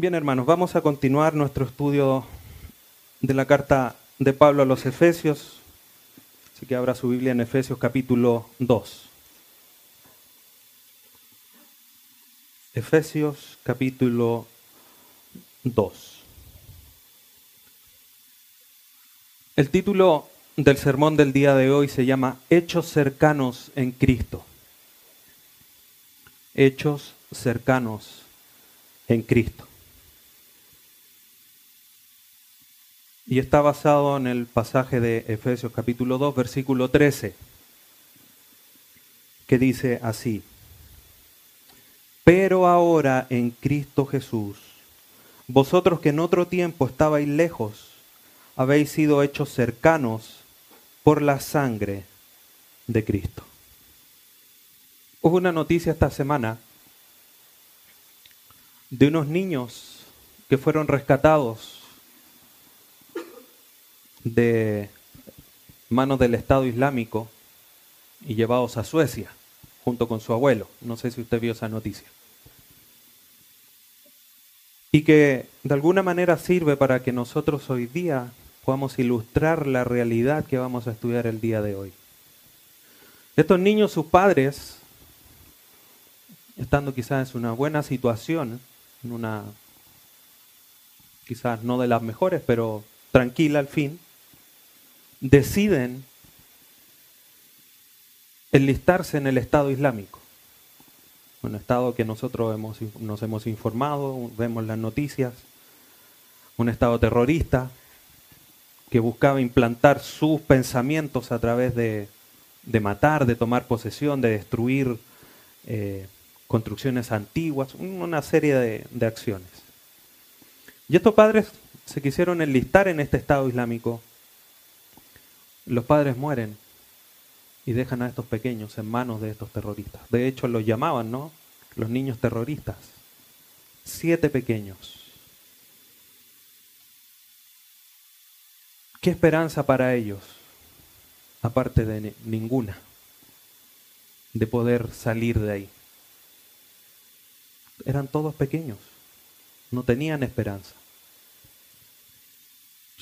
Bien, hermanos, vamos a continuar nuestro estudio de la carta de Pablo a los Efesios. Así que abra su Biblia en Efesios capítulo 2. Efesios capítulo 2. El título del sermón del día de hoy se llama Hechos cercanos en Cristo. Hechos cercanos en Cristo. Y está basado en el pasaje de Efesios capítulo 2, versículo 13, que dice así, pero ahora en Cristo Jesús, vosotros que en otro tiempo estabais lejos, habéis sido hechos cercanos por la sangre de Cristo. Hubo una noticia esta semana de unos niños que fueron rescatados de manos del Estado Islámico y llevados a Suecia junto con su abuelo. No sé si usted vio esa noticia. Y que de alguna manera sirve para que nosotros hoy día podamos ilustrar la realidad que vamos a estudiar el día de hoy. Estos niños, sus padres, estando quizás en una buena situación, en una quizás no de las mejores, pero tranquila al fin, deciden enlistarse en el Estado Islámico. Un Estado que nosotros hemos, nos hemos informado, vemos las noticias, un Estado terrorista que buscaba implantar sus pensamientos a través de, matar, de tomar posesión, de destruir eh, construcciones antiguas, una serie de, de acciones. Y estos padres se quisieron enlistar en este Estado Islámico los padres mueren y dejan a estos pequeños en manos de estos terroristas. De hecho, los llamaban, ¿no? Los niños terroristas. Siete pequeños. ¿Qué esperanza para ellos? Aparte de ninguna, de poder salir de ahí. Eran todos pequeños, no tenían esperanza.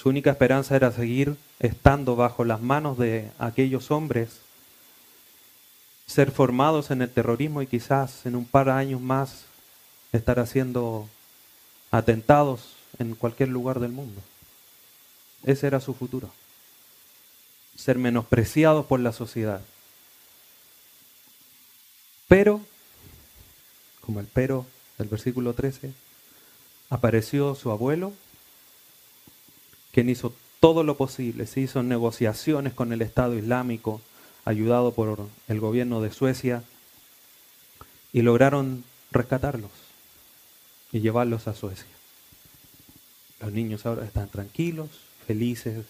Su única esperanza era seguir estando bajo las manos de aquellos hombres, ser formados en el terrorismo y quizás en un par de años más estar haciendo atentados en cualquier lugar del mundo. Ese era su futuro. Ser menospreciados por la sociedad. Pero, como el pero del versículo 13, apareció su abuelo quien hizo todo lo posible, se hizo negociaciones con el Estado Islámico, ayudado por el gobierno de Suecia, y lograron rescatarlos y llevarlos a Suecia. Los niños ahora están tranquilos, felices,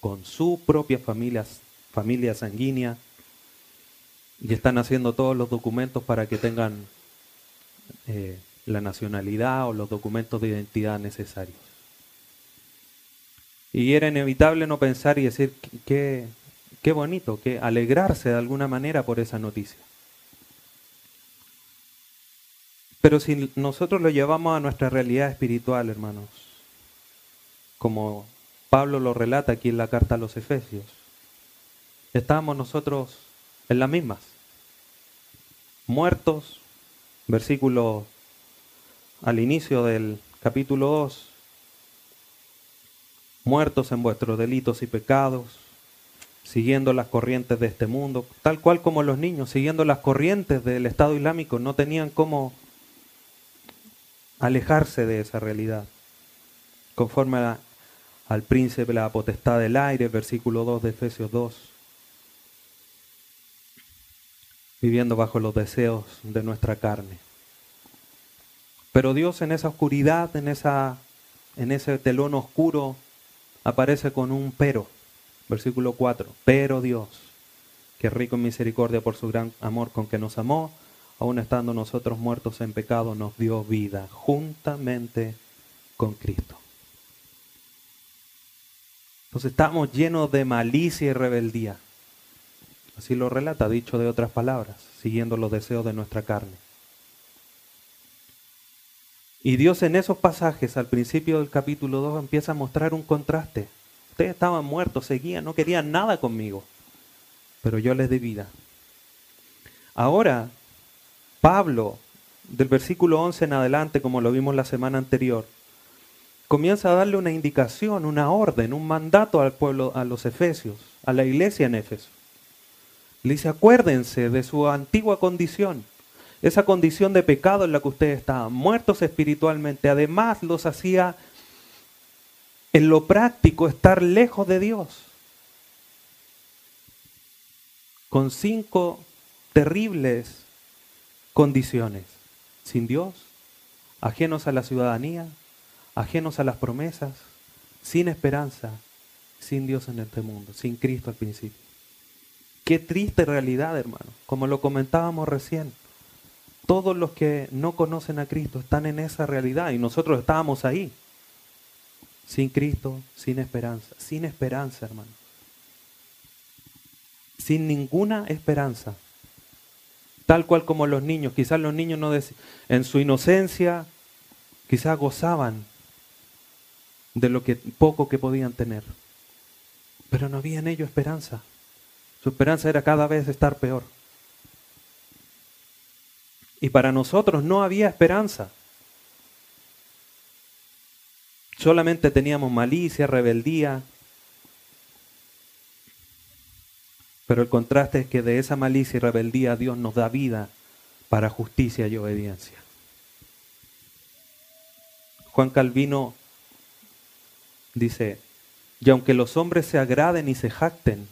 con su propia familia, familia sanguínea, y están haciendo todos los documentos para que tengan eh, la nacionalidad o los documentos de identidad necesarios. Y era inevitable no pensar y decir, qué, qué bonito, que alegrarse de alguna manera por esa noticia. Pero si nosotros lo llevamos a nuestra realidad espiritual, hermanos, como Pablo lo relata aquí en la carta a los Efesios, estamos nosotros en las mismas, muertos, versículo al inicio del capítulo 2, muertos en vuestros delitos y pecados, siguiendo las corrientes de este mundo, tal cual como los niños, siguiendo las corrientes del Estado Islámico, no tenían cómo alejarse de esa realidad. Conforme al príncipe la potestad del aire, versículo 2 de Efesios 2, viviendo bajo los deseos de nuestra carne. Pero Dios en esa oscuridad, en, esa, en ese telón oscuro aparece con un pero. Versículo 4. Pero Dios, que rico en misericordia por su gran amor con que nos amó, aun estando nosotros muertos en pecado, nos dio vida juntamente con Cristo. Entonces estamos llenos de malicia y rebeldía. Así lo relata, dicho de otras palabras, siguiendo los deseos de nuestra carne. Y Dios en esos pasajes, al principio del capítulo 2, empieza a mostrar un contraste. Ustedes estaban muertos, seguían, no querían nada conmigo, pero yo les di vida. Ahora, Pablo, del versículo 11 en adelante, como lo vimos la semana anterior, comienza a darle una indicación, una orden, un mandato al pueblo, a los efesios, a la iglesia en Éfeso. Le dice, acuérdense de su antigua condición, esa condición de pecado en la que ustedes estaban, muertos espiritualmente. Además los hacía en lo práctico estar lejos de Dios. Con cinco terribles condiciones. Sin Dios, ajenos a la ciudadanía, ajenos a las promesas, sin esperanza, sin Dios en este mundo, sin Cristo al principio. Qué triste realidad, hermano, como lo comentábamos recién. Todos los que no conocen a Cristo están en esa realidad y nosotros estábamos ahí. Sin Cristo, sin esperanza, sin esperanza, hermano. Sin ninguna esperanza. Tal cual como los niños, quizás los niños no en su inocencia, quizás gozaban de lo que poco que podían tener. Pero no había en ellos esperanza. Su esperanza era cada vez estar peor. Y para nosotros no había esperanza. Solamente teníamos malicia, rebeldía. Pero el contraste es que de esa malicia y rebeldía Dios nos da vida para justicia y obediencia. Juan Calvino dice, y aunque los hombres se agraden y se jacten,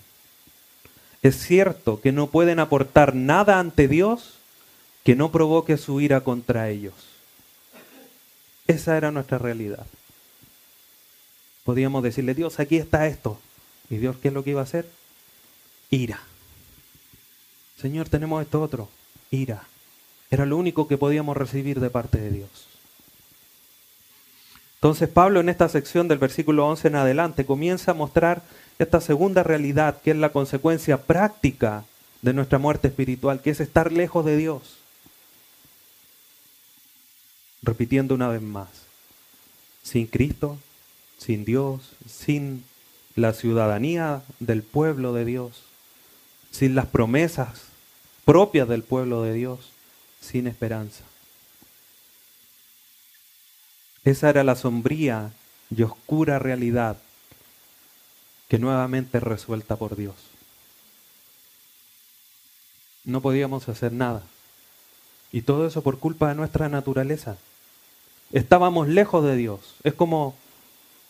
es cierto que no pueden aportar nada ante Dios que no provoque su ira contra ellos. Esa era nuestra realidad. Podíamos decirle, Dios, aquí está esto. ¿Y Dios qué es lo que iba a hacer? Ira. Señor, tenemos esto otro. Ira. Era lo único que podíamos recibir de parte de Dios. Entonces Pablo en esta sección del versículo 11 en adelante comienza a mostrar esta segunda realidad que es la consecuencia práctica de nuestra muerte espiritual, que es estar lejos de Dios. Repitiendo una vez más, sin Cristo, sin Dios, sin la ciudadanía del pueblo de Dios, sin las promesas propias del pueblo de Dios, sin esperanza. Esa era la sombría y oscura realidad que nuevamente resuelta por Dios. No podíamos hacer nada. Y todo eso por culpa de nuestra naturaleza. Estábamos lejos de Dios. Es como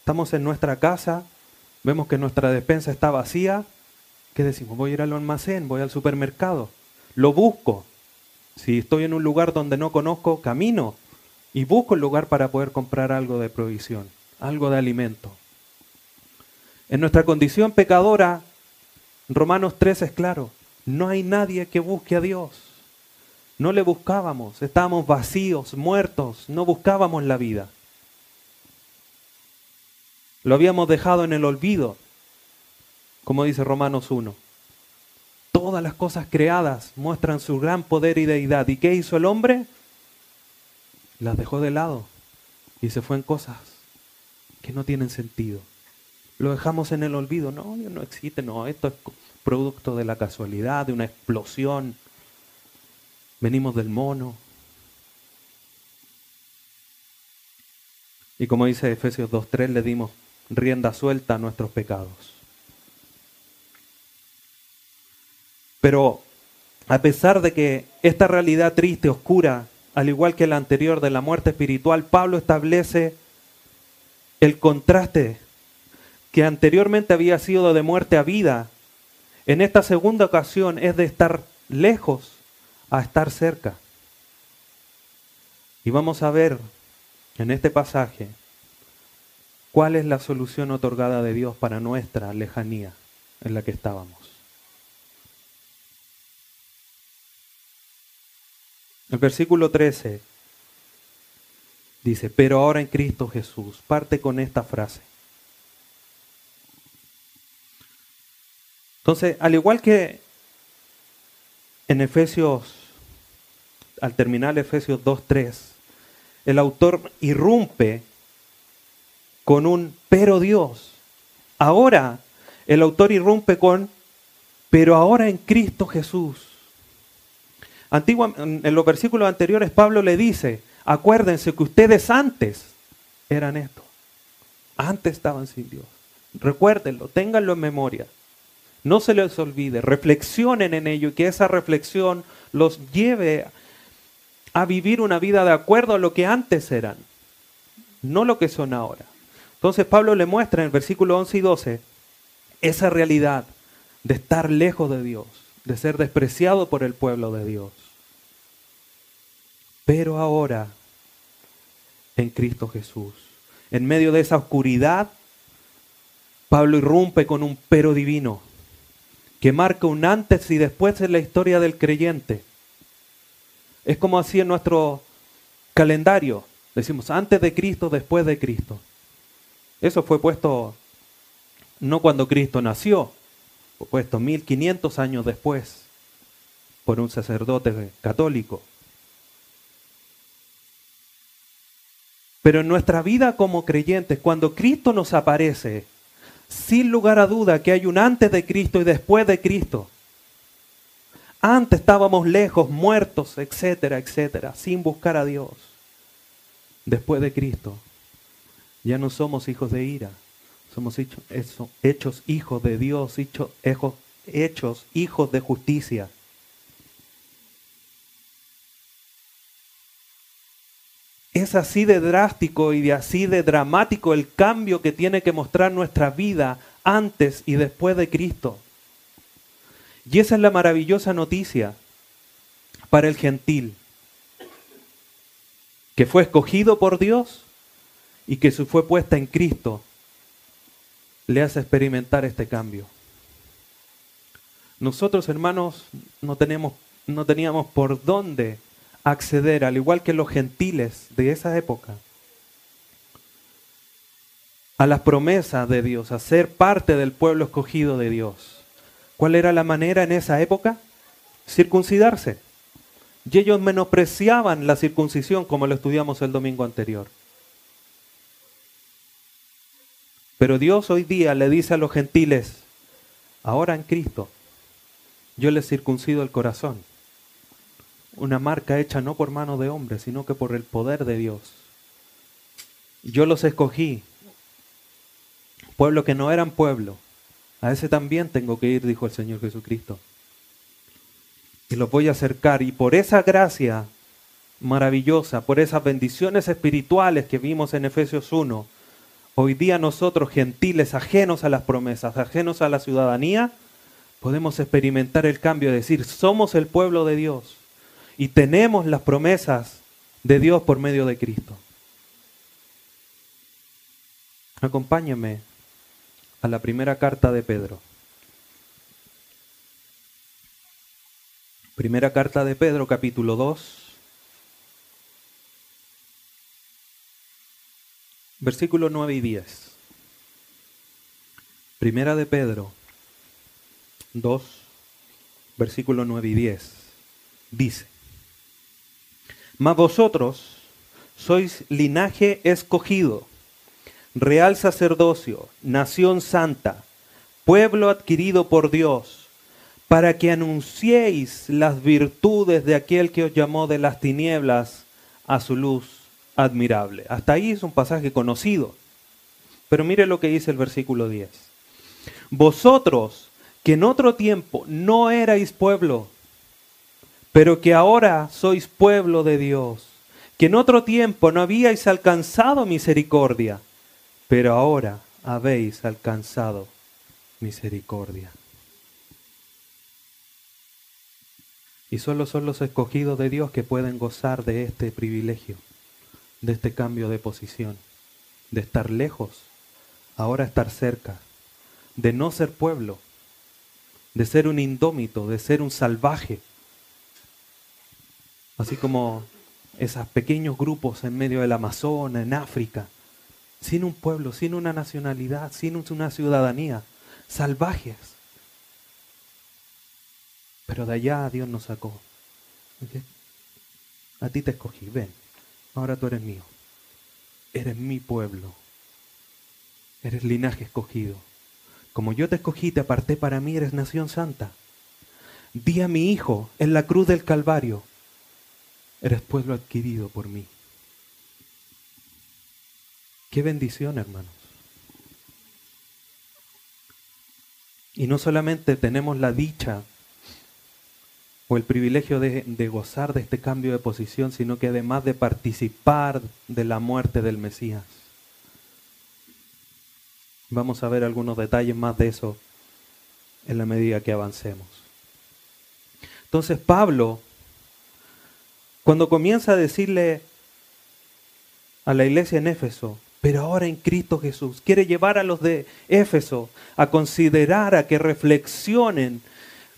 estamos en nuestra casa, vemos que nuestra despensa está vacía. ¿Qué decimos? Voy a ir al almacén, voy al supermercado. Lo busco. Si estoy en un lugar donde no conozco, camino y busco el lugar para poder comprar algo de provisión, algo de alimento. En nuestra condición pecadora, Romanos 3 es claro, no hay nadie que busque a Dios. No le buscábamos, estábamos vacíos, muertos, no buscábamos la vida. Lo habíamos dejado en el olvido, como dice Romanos 1. Todas las cosas creadas muestran su gran poder y deidad. ¿Y qué hizo el hombre? las dejó de lado y se fue en cosas que no tienen sentido. Lo dejamos en el olvido. No, no existe, no, esto es producto de la casualidad, de una explosión. Venimos del mono. Y como dice Efesios 2.3, le dimos rienda suelta a nuestros pecados. Pero a pesar de que esta realidad triste, oscura, al igual que la anterior de la muerte espiritual, Pablo establece el contraste que anteriormente había sido de muerte a vida. En esta segunda ocasión es de estar lejos a estar cerca. Y vamos a ver en este pasaje cuál es la solución otorgada de Dios para nuestra lejanía en la que estábamos. El versículo 13 dice, pero ahora en Cristo Jesús, parte con esta frase. Entonces, al igual que en Efesios, al terminar Efesios 2.3, el autor irrumpe con un pero Dios. Ahora el autor irrumpe con pero ahora en Cristo Jesús. En los versículos anteriores Pablo le dice, acuérdense que ustedes antes eran esto. Antes estaban sin Dios. Recuérdenlo, ténganlo en memoria. No se les olvide, reflexionen en ello y que esa reflexión los lleve a vivir una vida de acuerdo a lo que antes eran, no lo que son ahora. Entonces Pablo le muestra en el versículo 11 y 12 esa realidad de estar lejos de Dios, de ser despreciado por el pueblo de Dios. Pero ahora, en Cristo Jesús, en medio de esa oscuridad, Pablo irrumpe con un pero divino que marca un antes y después en la historia del creyente. Es como así en nuestro calendario. Decimos antes de Cristo, después de Cristo. Eso fue puesto no cuando Cristo nació, fue puesto 1500 años después por un sacerdote católico. Pero en nuestra vida como creyentes, cuando Cristo nos aparece, sin lugar a duda que hay un antes de Cristo y después de Cristo. Antes estábamos lejos, muertos, etcétera, etcétera, sin buscar a Dios. Después de Cristo, ya no somos hijos de ira, somos hechos, hechos hijos de Dios, hechos, hechos hijos de justicia. Es así de drástico y de así de dramático el cambio que tiene que mostrar nuestra vida antes y después de Cristo. Y esa es la maravillosa noticia para el gentil, que fue escogido por Dios y que su fue puesta en Cristo, le hace experimentar este cambio. Nosotros, hermanos, no, teníamos por dónde acceder, al igual que los gentiles de esa época, a las promesas de Dios, a ser parte del pueblo escogido de Dios. ¿Cuál era la manera en esa época? Circuncidarse. Y ellos menospreciaban la circuncisión como lo estudiamos el domingo anterior. Pero Dios hoy día le dice a los gentiles, ahora en Cristo, yo les circuncido el corazón una marca hecha no por mano de hombre, sino que por el poder de Dios. Yo los escogí, pueblo que no eran pueblo, a ese también tengo que ir, dijo el Señor Jesucristo. Y los voy a acercar, y por esa gracia maravillosa, por esas bendiciones espirituales que vimos en Efesios 1, hoy día nosotros, gentiles, ajenos a las promesas, ajenos a la ciudadanía, podemos experimentar el cambio, de decir, somos el pueblo de Dios y tenemos las promesas de Dios por medio de Cristo. Acompáñame a la primera carta de Pedro. Primera carta de Pedro, capítulo 2, versículos 9 y 10. Primera de Pedro 2, versículo 9 y 10. Dice, mas vosotros sois linaje escogido, real sacerdocio, nación santa, pueblo adquirido por Dios, para que anunciéis las virtudes de aquel que os llamó de las tinieblas a su luz admirable. Hasta ahí es un pasaje conocido. Pero mire lo que dice el versículo 10. Vosotros, que en otro tiempo no erais pueblo, pero que ahora sois pueblo de Dios, que en otro tiempo no habíais alcanzado misericordia, pero ahora habéis alcanzado misericordia. Y solo son los escogidos de Dios que pueden gozar de este privilegio, de este cambio de posición, de estar lejos, ahora estar cerca, de no ser pueblo, de ser un indómito, de ser un salvaje, así como esos pequeños grupos en medio del Amazonas, en África, sin un pueblo, sin una nacionalidad, sin una ciudadanía, salvajes. Pero de allá Dios nos sacó. A ti te escogí, ven, ahora tú eres mío. Eres mi pueblo. Eres linaje escogido. Como yo te escogí, te aparté para mí, eres nación santa. Di a mi hijo en la cruz del Calvario, eres pueblo adquirido por mí. Qué bendición, hermanos. Y no solamente tenemos la dicha o el privilegio de, de, gozar de este cambio de posición, sino que además de participar de la muerte del Mesías. Vamos a ver algunos detalles más de eso en la medida que avancemos. Entonces Pablo, cuando comienza a decirle a la iglesia en Éfeso, pero ahora en Cristo Jesús, quiere llevar a los de Éfeso a considerar, a que reflexionen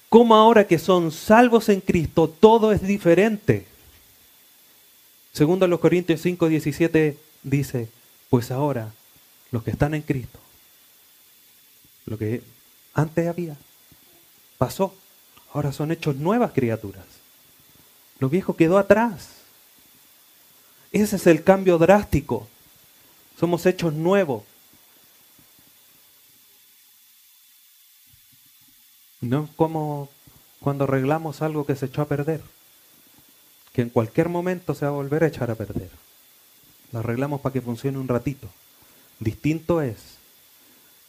cómo ahora que son salvos en Cristo, todo es diferente. Segundo los Corintios 5, 17 dice, pues ahora los que están en Cristo, lo que antes había, pasó. Ahora son hechos nuevas criaturas. Lo viejo quedó atrás. Ese es el cambio drástico. Somos hechos nuevos. No es como cuando arreglamos algo que se echó a perder, que en cualquier momento se va a volver a echar a perder. Lo arreglamos para que funcione un ratito. Distinto es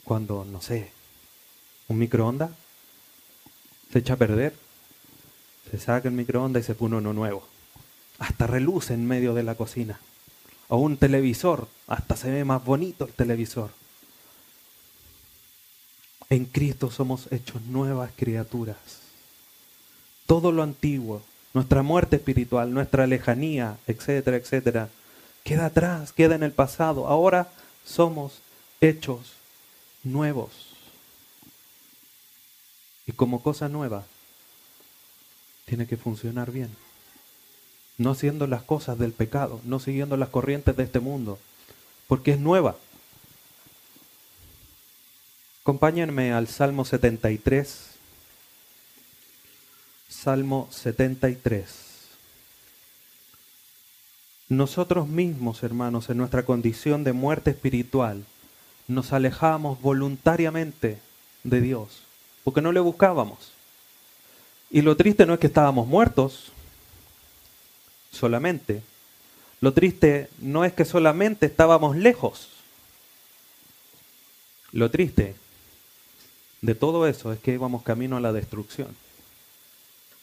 cuando, no sé, un microondas se echa a perder, se saca el microondas y se pone uno nuevo. Hasta reluce en medio de la cocina. O un televisor, hasta se ve más bonito el televisor. En Cristo somos hechos nuevas criaturas. Todo lo antiguo, nuestra muerte espiritual, nuestra lejanía, etcétera, etcétera, queda atrás, queda en el pasado. Ahora somos hechos nuevos. Y como cosa nueva, tiene que funcionar bien. No haciendo las cosas del pecado, no siguiendo las corrientes de este mundo, porque es nueva. Acompáñenme al Salmo 73. Salmo 73. Nosotros mismos, hermanos, en nuestra condición de muerte espiritual, nos alejamos voluntariamente de Dios, porque no le buscábamos. Y lo triste no es que estábamos muertos solamente. Lo triste no es que solamente estábamos lejos. Lo triste de todo eso es que íbamos camino a la destrucción.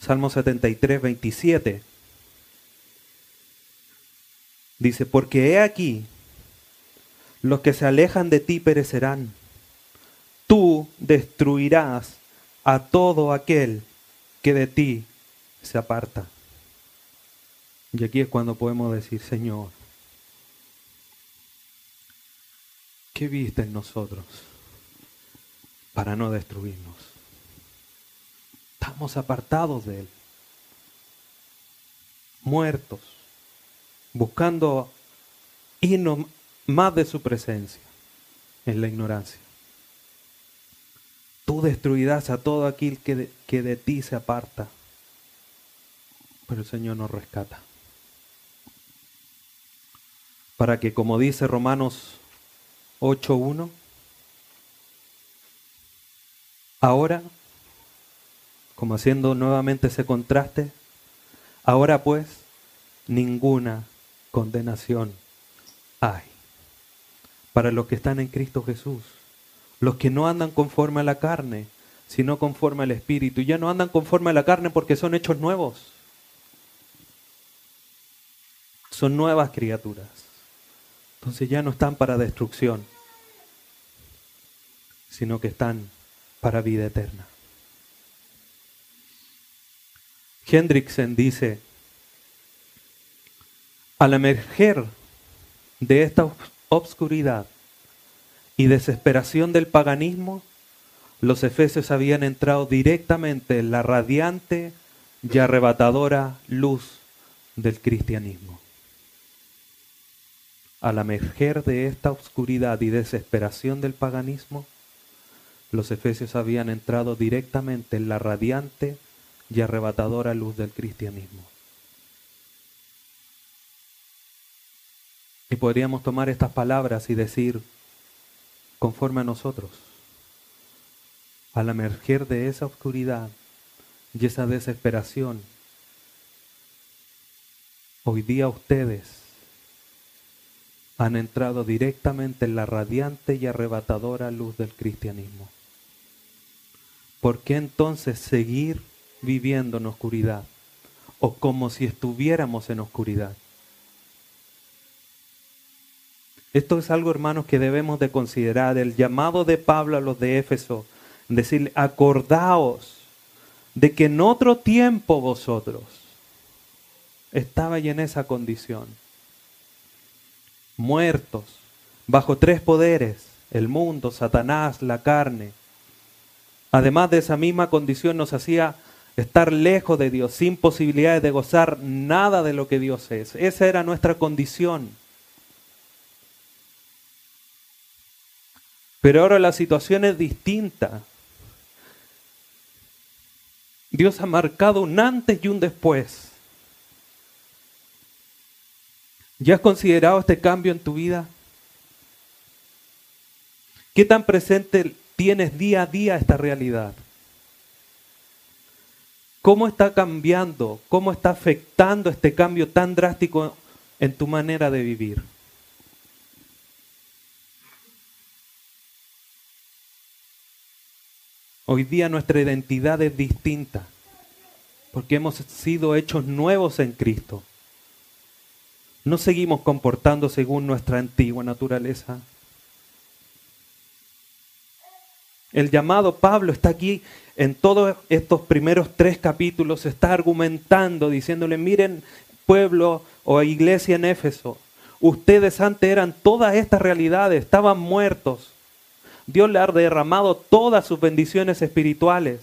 Salmo 73, 27 dice, porque he aquí los que se alejan de ti perecerán. Tú destruirás a todo aquel que de ti se aparta. Y aquí es cuando podemos decir, Señor, ¿qué viste en nosotros para no destruirnos? Estamos apartados de Él, muertos, buscando irnos más de su presencia en la ignorancia. Tú destruirás a todo aquel que de, que de ti se aparta, pero el Señor nos rescata. Para que, como dice Romanos 8.1, ahora, como haciendo nuevamente ese contraste, ahora pues ninguna condenación hay para los que están en Cristo Jesús. Los que no andan conforme a la carne, sino conforme al Espíritu. Ya no andan conforme a la carne porque son hechos nuevos. Son nuevas criaturas. Entonces ya no están para destrucción, sino que están para vida eterna. Hendrickson dice, al emerger de esta obscuridad y desesperación del paganismo, los efesios habían entrado directamente en la radiante y arrebatadora luz del cristianismo. Al emerger de esta oscuridad y desesperación del paganismo, los efesios habían entrado directamente en la radiante y arrebatadora luz del cristianismo. Y podríamos tomar estas palabras y decir, conforme a nosotros, al emerger de esa oscuridad y esa desesperación, hoy día ustedes han entrado directamente en la radiante y arrebatadora luz del cristianismo. ¿Por qué entonces seguir viviendo en oscuridad o como si estuviéramos en oscuridad? Esto es algo, hermanos, que debemos de considerar. El llamado de Pablo a los de Éfeso, decirle, acordaos de que en otro tiempo vosotros estabais en esa condición, muertos, bajo tres poderes, el mundo, Satanás, la carne. Además de esa misma condición nos hacía estar lejos de Dios, sin posibilidades de gozar nada de lo que Dios es. Esa era nuestra condición. Pero ahora la situación es distinta. Dios ha marcado un antes y un después. ¿Ya has considerado este cambio en tu vida? ¿Qué tan presente tienes día a día esta realidad? ¿Cómo está cambiando? ¿Cómo está afectando este cambio tan drástico en tu manera de vivir? Hoy día nuestra identidad es distinta porque hemos sido hechos nuevos en Cristo. No seguimos comportando según nuestra antigua naturaleza. El llamado Pablo está aquí en todos estos primeros tres capítulos, está argumentando, diciéndole, miren pueblo o iglesia en Éfeso, ustedes antes eran todas estas realidades, estaban muertos, Dios le ha derramado todas sus bendiciones espirituales.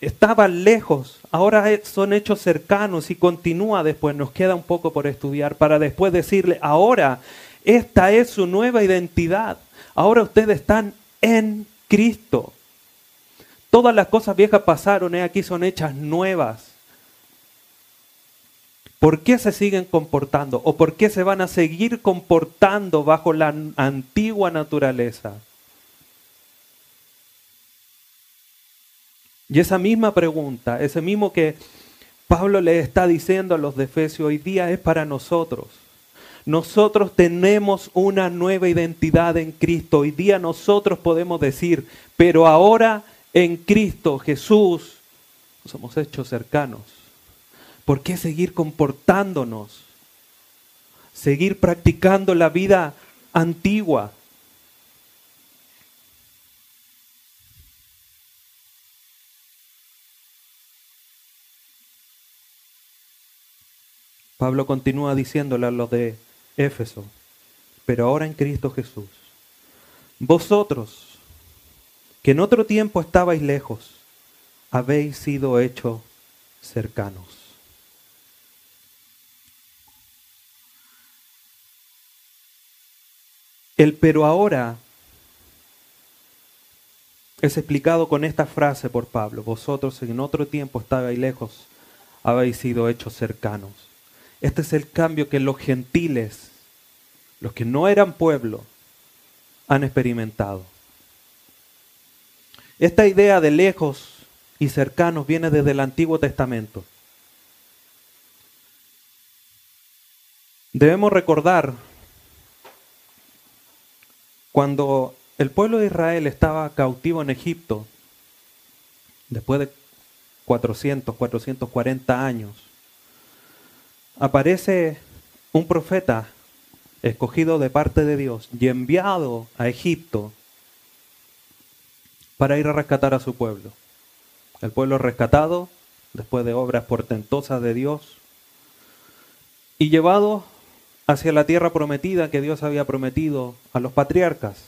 Estaban lejos, ahora son hechos cercanos y continúa después, nos queda un poco por estudiar para después decirle, ahora esta es su nueva identidad, ahora ustedes están en Cristo. Todas las cosas viejas pasaron, y aquí son hechas nuevas. ¿Por qué se siguen comportando o por qué se van a seguir comportando bajo la antigua naturaleza? Y esa misma pregunta, ese mismo que Pablo le está diciendo a los de Efesios hoy día es para nosotros. Nosotros tenemos una nueva identidad en Cristo. Hoy día nosotros podemos decir, pero ahora en Cristo Jesús nos hemos hecho cercanos. ¿Por qué seguir comportándonos? Seguir practicando la vida antigua. Pablo continúa diciéndole a los de Éfeso, pero ahora en Cristo Jesús, vosotros, que en otro tiempo estabais lejos, habéis sido hechos cercanos. El pero ahora es explicado con esta frase por Pablo. Vosotros en otro tiempo estabais lejos, habéis sido hechos cercanos. Este es el cambio que los gentiles, los que no eran pueblo, han experimentado. Esta idea de lejos y cercanos viene desde el Antiguo Testamento. Debemos recordar cuando el pueblo de Israel estaba cautivo en Egipto, después de 400, 440 años, aparece un profeta escogido de parte de Dios y enviado a Egipto para ir a rescatar a su pueblo. El pueblo rescatado, después de obras portentosas de Dios, y llevado hacia la tierra prometida que Dios había prometido a los patriarcas.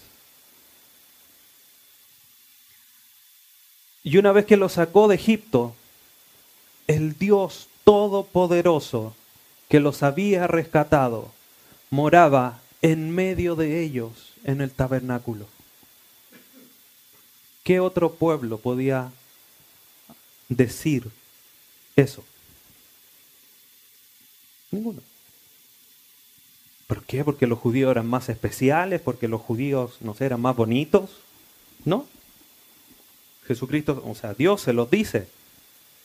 Y una vez que lo sacó de Egipto, el Dios Todopoderoso que los había rescatado, moraba en medio de ellos en el tabernáculo. ¿Qué otro pueblo podía decir eso? Ninguno. ¿Por qué? Porque los judíos eran más especiales, porque los judíos, no sé, eran más bonitos. No. Jesucristo, o sea, Dios se los dice.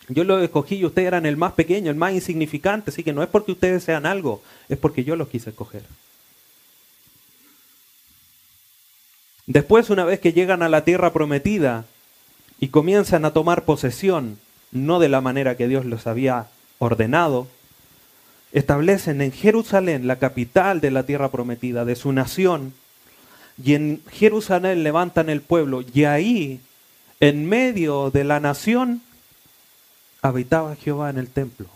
Yo los escogí y ustedes eran el más pequeño, el más insignificante, así que no es porque ustedes sean algo, es porque yo los quise escoger. Después, una vez que llegan a la tierra prometida y comienzan a tomar posesión, no de la manera que Dios los había ordenado, establecen en Jerusalén, la capital de la tierra prometida, de su nación, y en Jerusalén levantan el pueblo, y ahí, en medio de la nación, habitaba Jehová en el templo.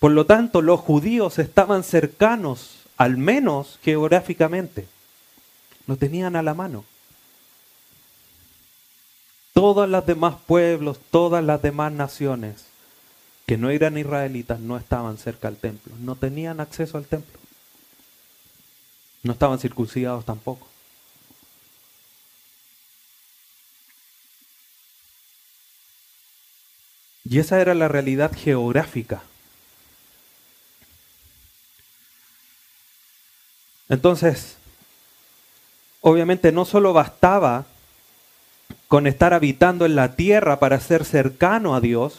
Por lo tanto, los judíos estaban cercanos, al menos geográficamente. Lo tenían a la mano. Todas las demás pueblos, todas las demás naciones que no eran israelitas no estaban cerca al templo, no tenían acceso al templo. No estaban circuncidados tampoco. Y esa era la realidad geográfica. Entonces, obviamente no solo bastaba con estar habitando en la tierra para ser cercano a Dios,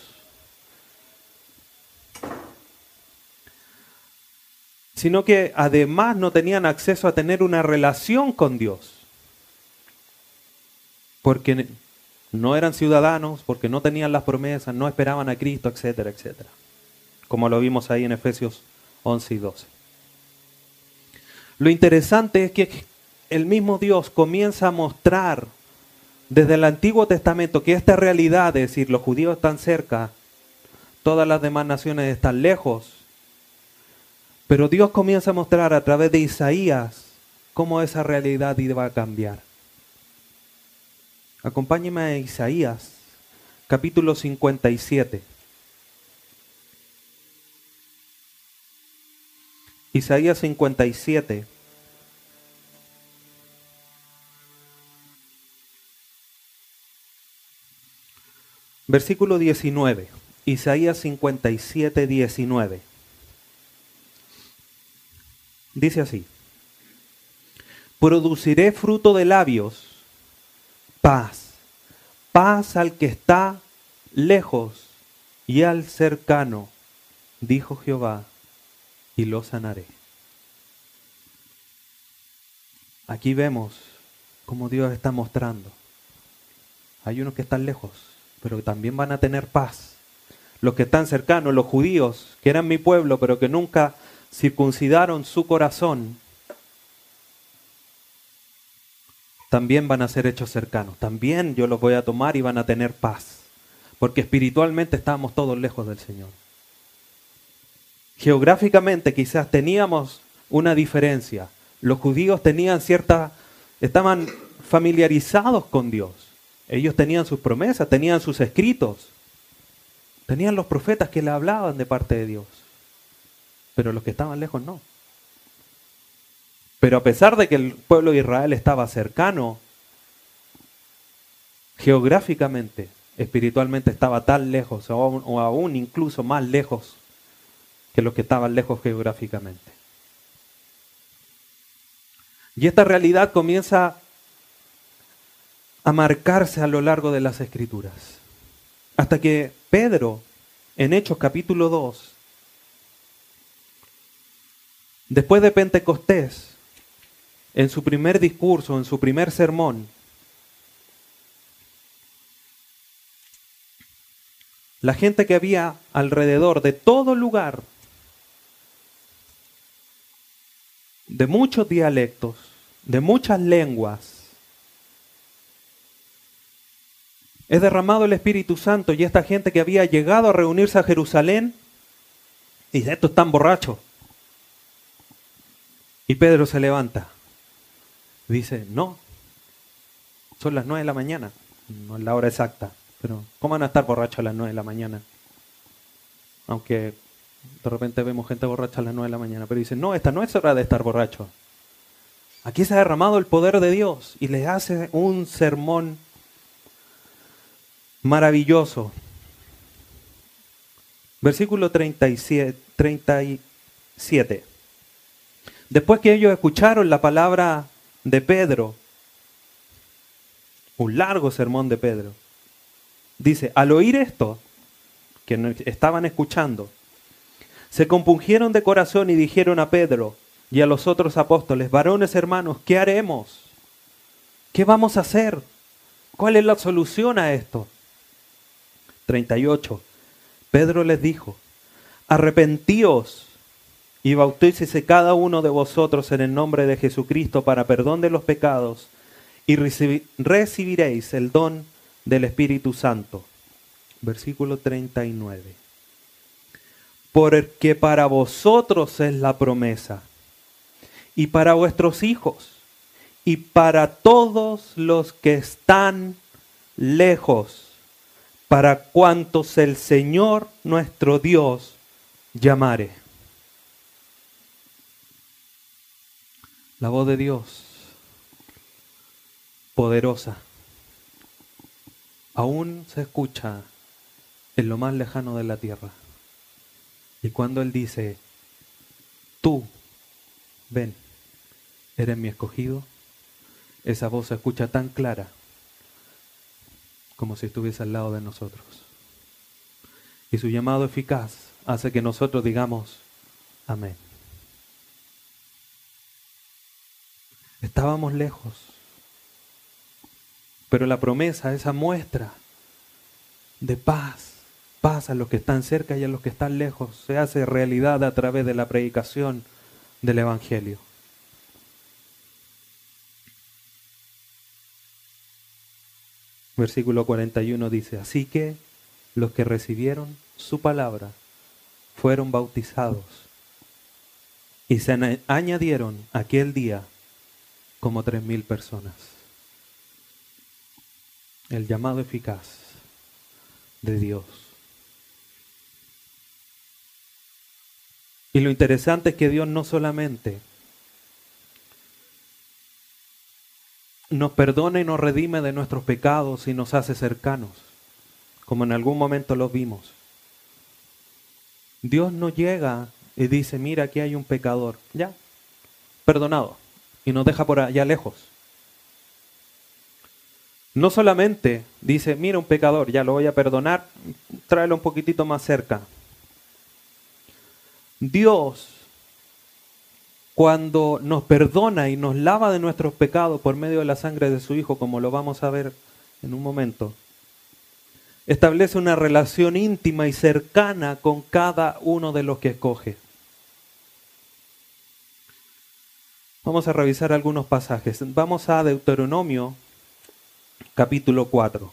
sino que además no tenían acceso a tener una relación con Dios, porque no eran ciudadanos, porque no tenían las promesas, no esperaban a Cristo, etcétera, etcétera, como lo vimos ahí en Efesios 11 y 12. Lo interesante es que el mismo Dios comienza a mostrar desde el Antiguo Testamento que esta realidad, es decir, los judíos están cerca, todas las demás naciones están lejos, pero Dios comienza a mostrar a través de Isaías cómo esa realidad iba a cambiar. Acompáñeme a Isaías, capítulo 57. Isaías 57. Versículo 19, Isaías 57, 19. Dice así, produciré fruto de labios, paz, paz al que está lejos y al cercano, dijo Jehová, y lo sanaré. Aquí vemos cómo Dios está mostrando. Hay unos que están lejos pero también van a tener paz. Los que están cercanos, los judíos, que eran mi pueblo, pero que nunca circuncidaron su corazón, también van a ser hechos cercanos. También yo los voy a tomar y van a tener paz. Porque espiritualmente estábamos todos lejos del Señor. Geográficamente quizás teníamos una diferencia. Los judíos tenían cierta, estaban familiarizados con Dios. Ellos tenían sus promesas, tenían sus escritos, tenían los profetas que le hablaban de parte de Dios, pero los que estaban lejos no. Pero a pesar de que el pueblo de Israel estaba cercano, geográficamente, espiritualmente estaba tan lejos, o aún, o aún incluso más lejos que los que estaban lejos geográficamente. Y esta realidad comienza a marcarse a lo largo de las escrituras. Hasta que Pedro, en Hechos capítulo 2, después de Pentecostés, en su primer discurso, en su primer sermón, la gente que había alrededor de todo lugar, de muchos dialectos, de muchas lenguas, es derramado el Espíritu Santo y esta gente que había llegado a reunirse a Jerusalén dice, estos están borrachos. Y Pedro se levanta. Dice, no, son las nueve de la mañana, no es la hora exacta, pero ¿cómo van a estar borrachos a las nueve de la mañana? Aunque de repente vemos gente borracha a las nueve de la mañana, pero dice, no, esta no es hora de estar borracho. Aquí se ha derramado el poder de Dios y le hace un sermón maravilloso. Versículo 37, 37. Después que ellos escucharon la palabra de Pedro, un largo sermón de Pedro, dice, al oír esto, que estaban escuchando, se compungieron de corazón y dijeron a Pedro y a los otros apóstoles, varones hermanos, ¿qué haremos? ¿Qué vamos a hacer? ¿Cuál es la solución a esto? 38. Pedro les dijo, arrepentíos y bautícese cada uno de vosotros en el nombre de Jesucristo para perdón de los pecados y recibiréis el don del Espíritu Santo. Versículo 39. Porque para vosotros es la promesa y para vuestros hijos y para todos los que están lejos, para cuantos el Señor nuestro Dios llamare. La voz de Dios, poderosa, aún se escucha en lo más lejano de la tierra. Y cuando Él dice, tú, ven, eres mi escogido, esa voz se escucha tan clara como si estuviese al lado de nosotros. Y su llamado eficaz hace que nosotros digamos, amén. Estábamos lejos, pero la promesa, esa muestra de paz, paz a los que están cerca y a los que están lejos, se hace realidad a través de la predicación del Evangelio. Versículo 41 dice, así que los que recibieron su palabra fueron bautizados y se añadieron aquel día como tres mil personas. El llamado eficaz de Dios. Y lo interesante es que Dios no solamente nos perdona y nos redime de nuestros pecados y nos hace cercanos, como en algún momento lo vimos. Dios no llega y dice, mira, aquí hay un pecador, ya, perdonado, y nos deja por allá lejos. No solamente dice, mira un pecador, ya lo voy a perdonar, tráelo un poquitito más cerca. Dios cuando nos perdona y nos lava de nuestros pecados por medio de la sangre de su Hijo, como lo vamos a ver en un momento, establece una relación íntima y cercana con cada uno de los que escoge. Vamos a revisar algunos pasajes. Vamos a Deuteronomio capítulo 4.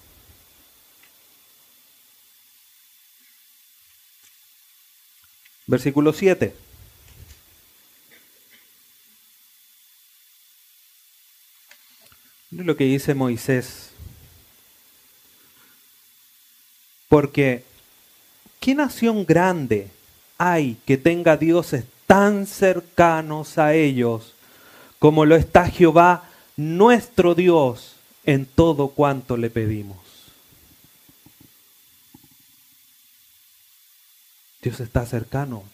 Versículo 7. lo que dice Moisés. Porque, ¿qué nación grande hay que tenga dioses tan cercanos a ellos como lo está Jehová, nuestro Dios, en todo cuanto le pedimos? Dios está cercano.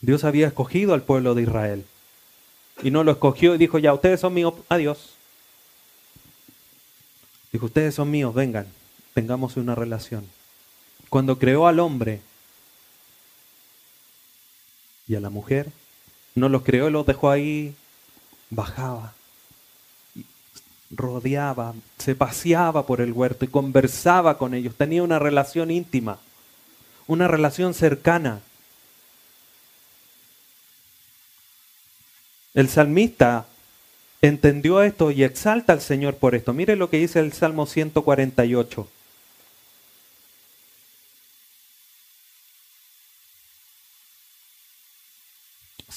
Dios había escogido al pueblo de Israel. Y no lo escogió y dijo, ya, ustedes son míos, adiós. Dijo, ustedes son míos, vengan, tengamos una relación. Cuando creó al hombre y a la mujer, no los creó y los dejó ahí, bajaba, rodeaba, se paseaba por el huerto y conversaba con ellos, tenía una relación íntima, una relación cercana. El salmista entendió esto y exalta al Señor por esto. Mire lo que dice el Salmo 148.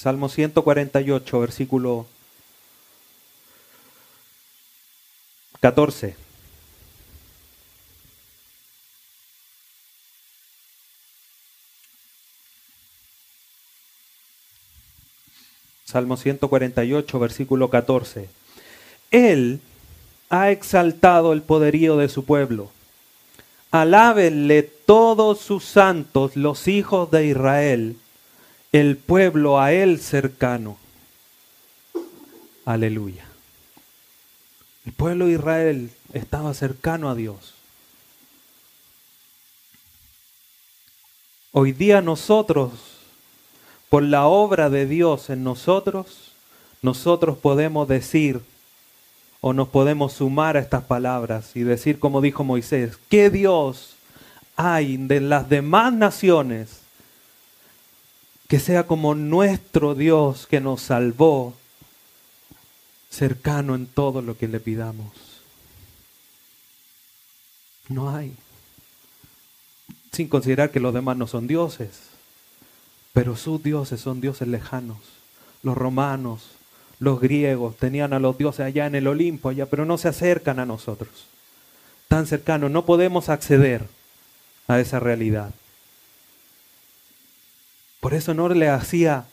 Salmo 148, versículo 14. Salmo 148, versículo 14. Él ha exaltado el poderío de su pueblo, Alábenle todos sus santos, los hijos de Israel, el pueblo a él cercano. Aleluya. El pueblo de Israel estaba cercano a Dios. Hoy día nosotros, por la obra de Dios en nosotros, nosotros podemos decir o nos podemos sumar a estas palabras y decir como dijo Moisés, ¿qué Dios hay de las demás naciones que sea como nuestro Dios que nos salvó, cercano en todo lo que le pidamos? No hay sin considerar que los demás no son dioses, pero sus dioses son dioses lejanos. Los romanos, los griegos tenían a los dioses allá en el Olimpo, allá, pero no se acercan a nosotros. Tan cercanos, no podemos acceder a esa realidad. Por eso no le hacía,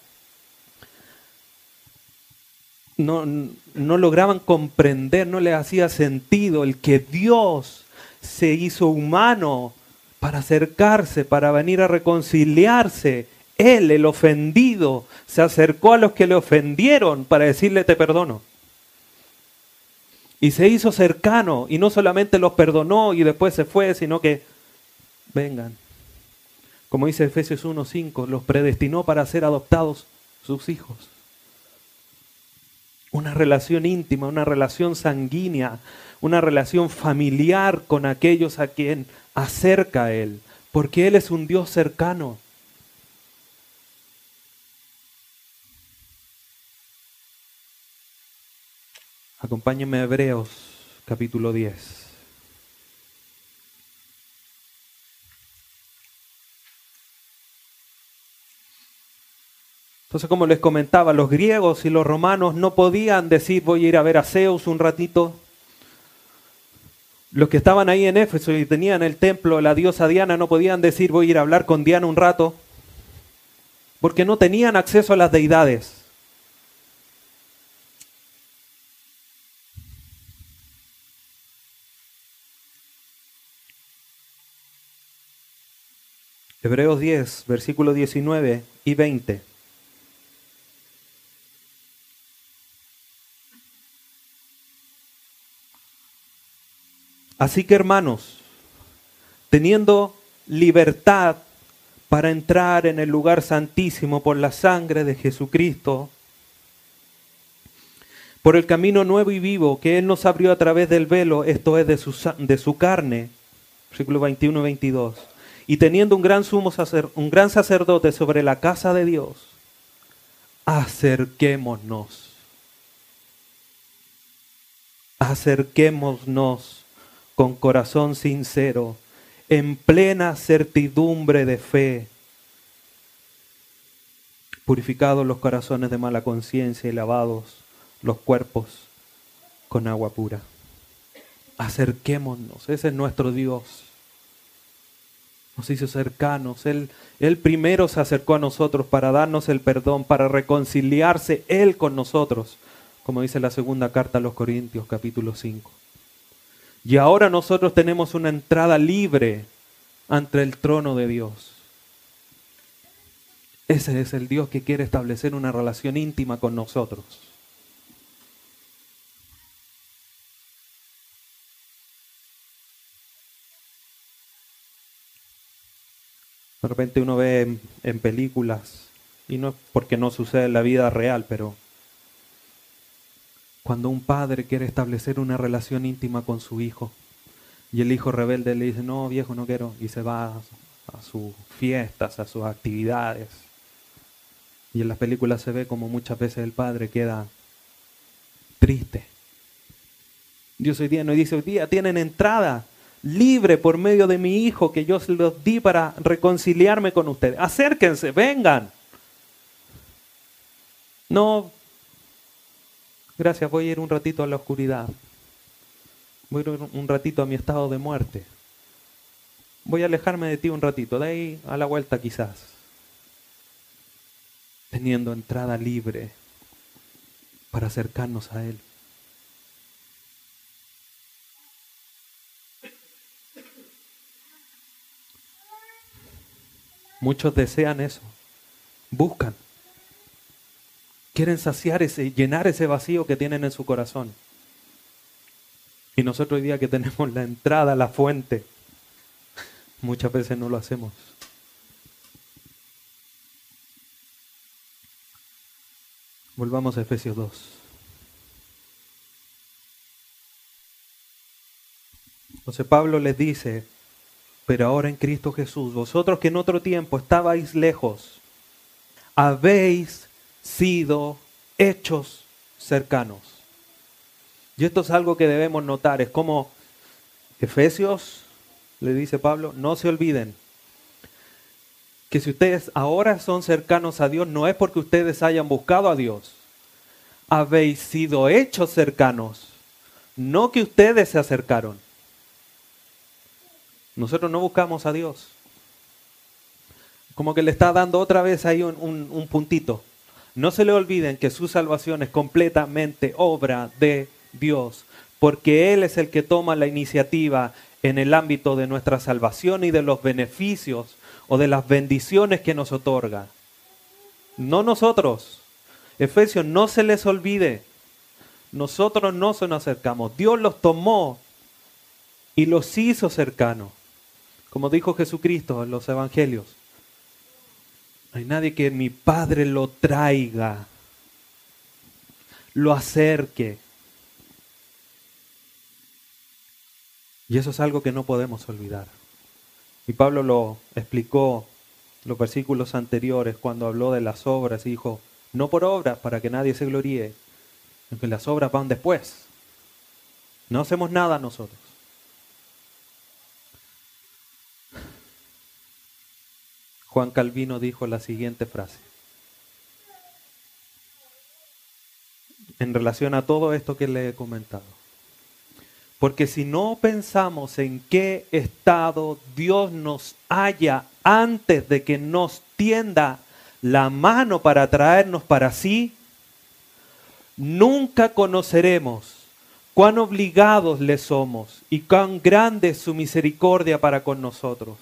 no, no lograban comprender, no le hacía sentido el que Dios se hizo humano para acercarse, para venir a reconciliarse. Él, el ofendido, se acercó a los que le ofendieron para decirle te perdono. Y se hizo cercano y no solamente los perdonó y después se fue, sino que vengan. Como dice Efesios 1.5, los predestinó para ser adoptados sus hijos. Una relación íntima, una relación sanguínea, una relación familiar con aquellos a quien acerca a Él, porque Él es un Dios cercano. Acompáñenme a Hebreos capítulo 10. Entonces, como les comentaba, los griegos y los romanos no podían decir voy a ir a ver a Zeus un ratito, los que estaban ahí en Éfeso y tenían el templo, la diosa Diana, no podían decir voy a ir a hablar con Diana un rato, porque no tenían acceso a las deidades. Hebreos 10, versículos 19 y 20. Así que hermanos, teniendo libertad para entrar en el lugar santísimo por la sangre de Jesucristo, por el camino nuevo y vivo que Él nos abrió a través del velo, esto es de su, de su carne, versículo 21 y 22, y teniendo un gran, sumo un gran sacerdote sobre la casa de Dios, acerquémonos, acerquémonos con corazón sincero, en plena certidumbre de fe, purificados los corazones de mala conciencia y lavados los cuerpos con agua pura. Acerquémonos, ese es nuestro Dios. Nos hizo cercanos. Él, él primero se acercó a nosotros para darnos el perdón, para reconciliarse Él con nosotros, como dice la segunda carta a los Corintios capítulo 5. Y ahora nosotros tenemos una entrada libre ante el trono de Dios. Ese es el Dios que quiere establecer una relación íntima con nosotros. De repente uno ve en, películas, y no es porque no sucede en la vida real, pero cuando un padre quiere establecer una relación íntima con su hijo y el hijo rebelde le dice, no, viejo, no quiero, y se va a, sus fiestas, a sus actividades. Y en las películas se ve como muchas veces el padre queda triste. Dios hoy día nos dice, hoy día tienen entrada libre por medio de mi hijo que yo se los di para reconciliarme con ustedes. Acérquense, vengan. No Gracias, voy a ir un ratito a la oscuridad. Voy a ir un ratito a mi estado de muerte. Voy a alejarme de ti un ratito, de ahí a la vuelta quizás. Teniendo entrada libre para acercarnos a Él. Muchos desean eso, buscan, quieren saciar ese, llenar ese vacío que tienen en su corazón. Y nosotros hoy día que tenemos la entrada, la fuente, muchas veces no lo hacemos. Volvamos a Efesios 2. Entonces Pablo les dice, pero ahora en Cristo Jesús, vosotros que en otro tiempo estabais lejos, habéis sido hechos cercanos. Y esto es algo que debemos notar, es como Efesios, le dice Pablo, no se olviden que si ustedes ahora son cercanos a Dios, no es porque ustedes hayan buscado a Dios, habéis sido hechos cercanos, no que ustedes se acercaron. Nosotros no buscamos a Dios. Como que le está dando otra vez ahí un, puntito. No se le olviden que su salvación es completamente obra de Dios, porque Él es el que toma la iniciativa en el ámbito de nuestra salvación y de los beneficios o de las bendiciones que nos otorga. No nosotros. Efesios, no se les olvide. Nosotros no se nos acercamos. Dios los tomó y los hizo cercanos. Como dijo Jesucristo en los evangelios, no hay nadie que mi Padre lo traiga, lo acerque. Y eso es algo que no podemos olvidar. Y Pablo lo explicó en los versículos anteriores cuando habló de las obras y dijo, no por obras para que nadie se gloríe, que las obras van después. No hacemos nada nosotros. Juan Calvino dijo la siguiente frase. En relación a todo esto que le he comentado. Porque si no pensamos en qué estado Dios nos haya antes de que nos tienda la mano para traernos para sí, nunca conoceremos cuán obligados le somos y cuán grande es su misericordia para con nosotros.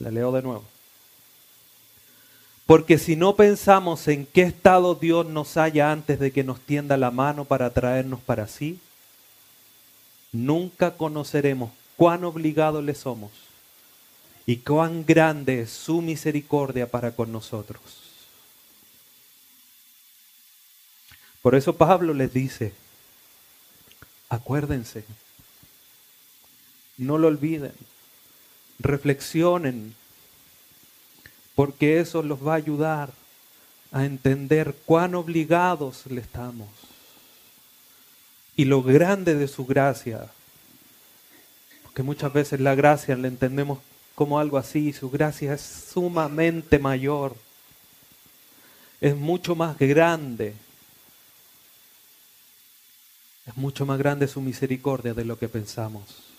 La leo de nuevo. Porque si no pensamos en qué estado Dios nos haya antes de que nos tienda la mano para traernos para sí, nunca conoceremos cuán obligados le somos y cuán grande es su misericordia para con nosotros. Por eso Pablo les dice, acuérdense, no lo olviden, reflexionen, porque eso los va a ayudar a entender cuán obligados le estamos y lo grande de su gracia. Porque muchas veces la gracia la entendemos como algo así, su gracia es sumamente mayor, es mucho más grande, es mucho más grande su misericordia de lo que pensamos.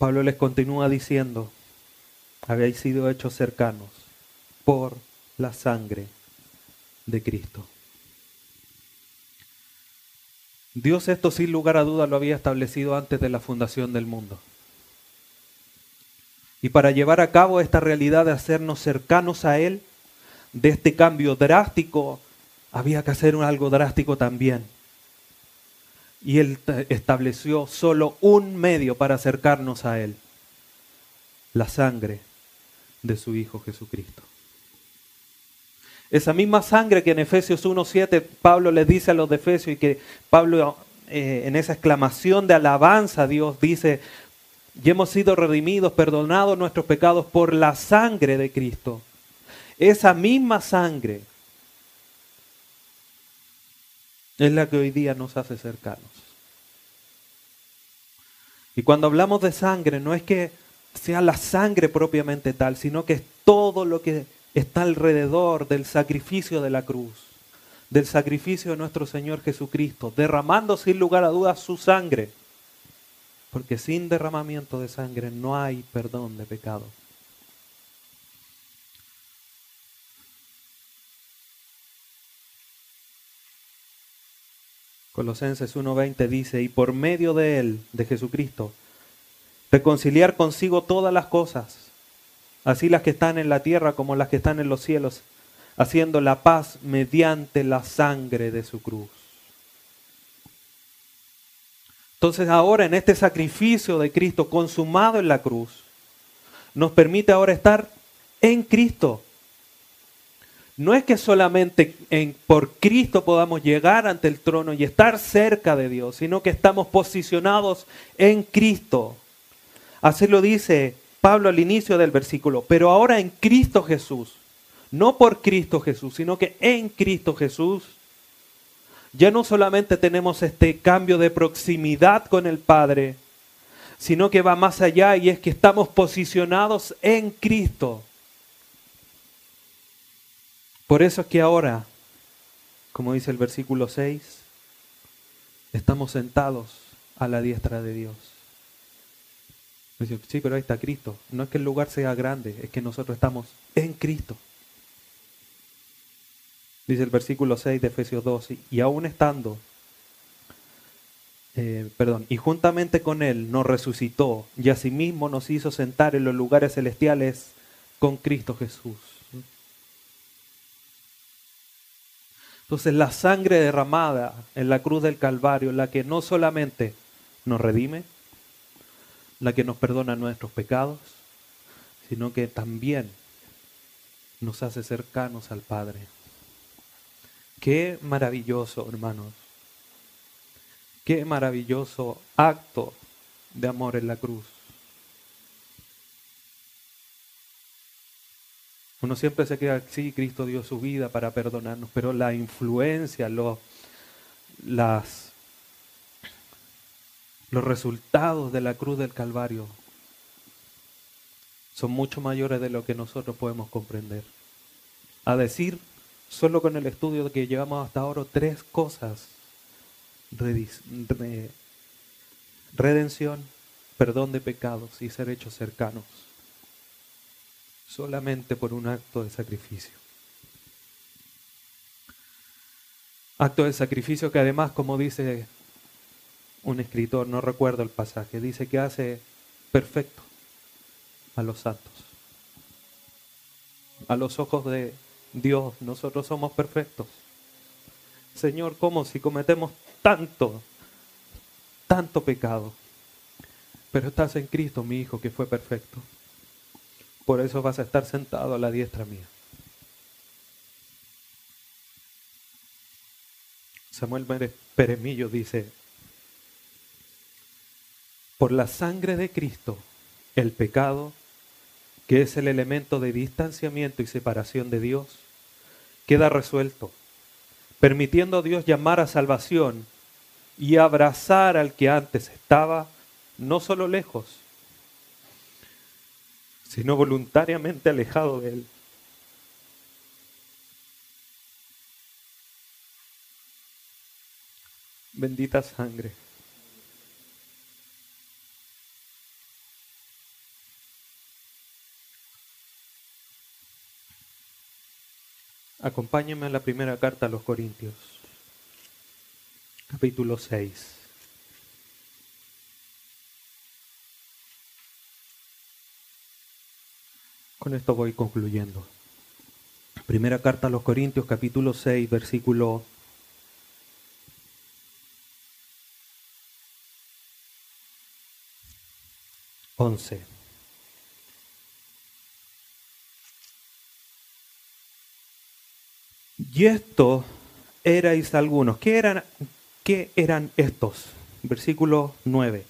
Pablo les continúa diciendo, habéis sido hechos cercanos por la sangre de Cristo. Dios esto sin lugar a duda lo había establecido antes de la fundación del mundo. Y para llevar a cabo esta realidad de hacernos cercanos a Él, de este cambio drástico, había que hacer algo drástico también y Él estableció solo un medio para acercarnos a Él, la sangre de su Hijo Jesucristo. Esa misma sangre que en Efesios 1.7 Pablo le dice a los de Efesios y que Pablo eh, en esa exclamación de alabanza a Dios dice, y hemos sido redimidos, perdonados nuestros pecados por la sangre de Cristo. Esa misma sangre es la que hoy día nos hace cercanos. Y cuando hablamos de sangre, no es que sea la sangre propiamente tal, sino que es todo lo que está alrededor del sacrificio de la cruz, del sacrificio de nuestro Señor Jesucristo, derramando sin lugar a dudas su sangre, porque sin derramamiento de sangre no hay perdón de pecado. Colosenses 1.20 dice, y por medio de Él, de Jesucristo, reconciliar consigo todas las cosas, así las que están en la tierra como las que están en los cielos, haciendo la paz mediante la sangre de su cruz. Entonces ahora en este sacrificio de Cristo consumado en la cruz, nos permite ahora estar en Cristo. No es que solamente en, por Cristo podamos llegar ante el trono y estar cerca de Dios, sino que estamos posicionados en Cristo. Así lo dice Pablo al inicio del versículo, pero ahora en Cristo Jesús, no por Cristo Jesús, sino que en Cristo Jesús, ya no solamente tenemos este cambio de proximidad con el Padre, sino que va más allá y es que estamos posicionados en Cristo. Por eso es que ahora, como dice el versículo 6, estamos sentados a la diestra de Dios. Sí, pero ahí está Cristo. No es que el lugar sea grande, es que nosotros estamos en Cristo. Dice el versículo 6 de Efesios 2, y aún estando, eh, perdón, y juntamente con Él nos resucitó y asimismo nos hizo sentar en los lugares celestiales con Cristo Jesús. Entonces la sangre derramada en la cruz del Calvario, la que no solamente nos redime, la que nos perdona nuestros pecados, sino que también nos hace cercanos al Padre. Qué maravilloso, hermanos. Qué maravilloso acto de amor en la cruz. Uno siempre se queda, sí, Cristo dio su vida para perdonarnos, pero la influencia, los, los resultados de la cruz del Calvario son mucho mayores de lo que nosotros podemos comprender. A decir, solo con el estudio que llevamos hasta ahora, tres cosas. Redención, perdón de pecados y ser hechos cercanos solamente por un acto de sacrificio. Acto de sacrificio que además, como dice un escritor, no recuerdo el pasaje, dice que hace perfecto a los santos. A los ojos de Dios, nosotros somos perfectos. Señor, ¿cómo si cometemos tanto, tanto pecado? Pero estás en Cristo, mi Hijo, que fue perfecto. Por eso vas a estar sentado a la diestra mía. Samuel Peremillo dice, por la sangre de Cristo, el pecado, que es el elemento de distanciamiento y separación de Dios, queda resuelto, permitiendo a Dios llamar a salvación y abrazar al que antes estaba no solo lejos, sino voluntariamente alejado de Él. Bendita sangre. Acompáñenme a la primera carta a los Corintios, capítulo 6. Con esto voy concluyendo. Primera carta a los Corintios capítulo 6 versículo once. Y esto erais algunos. ¿Qué eran, qué eran estos? Versículo 9.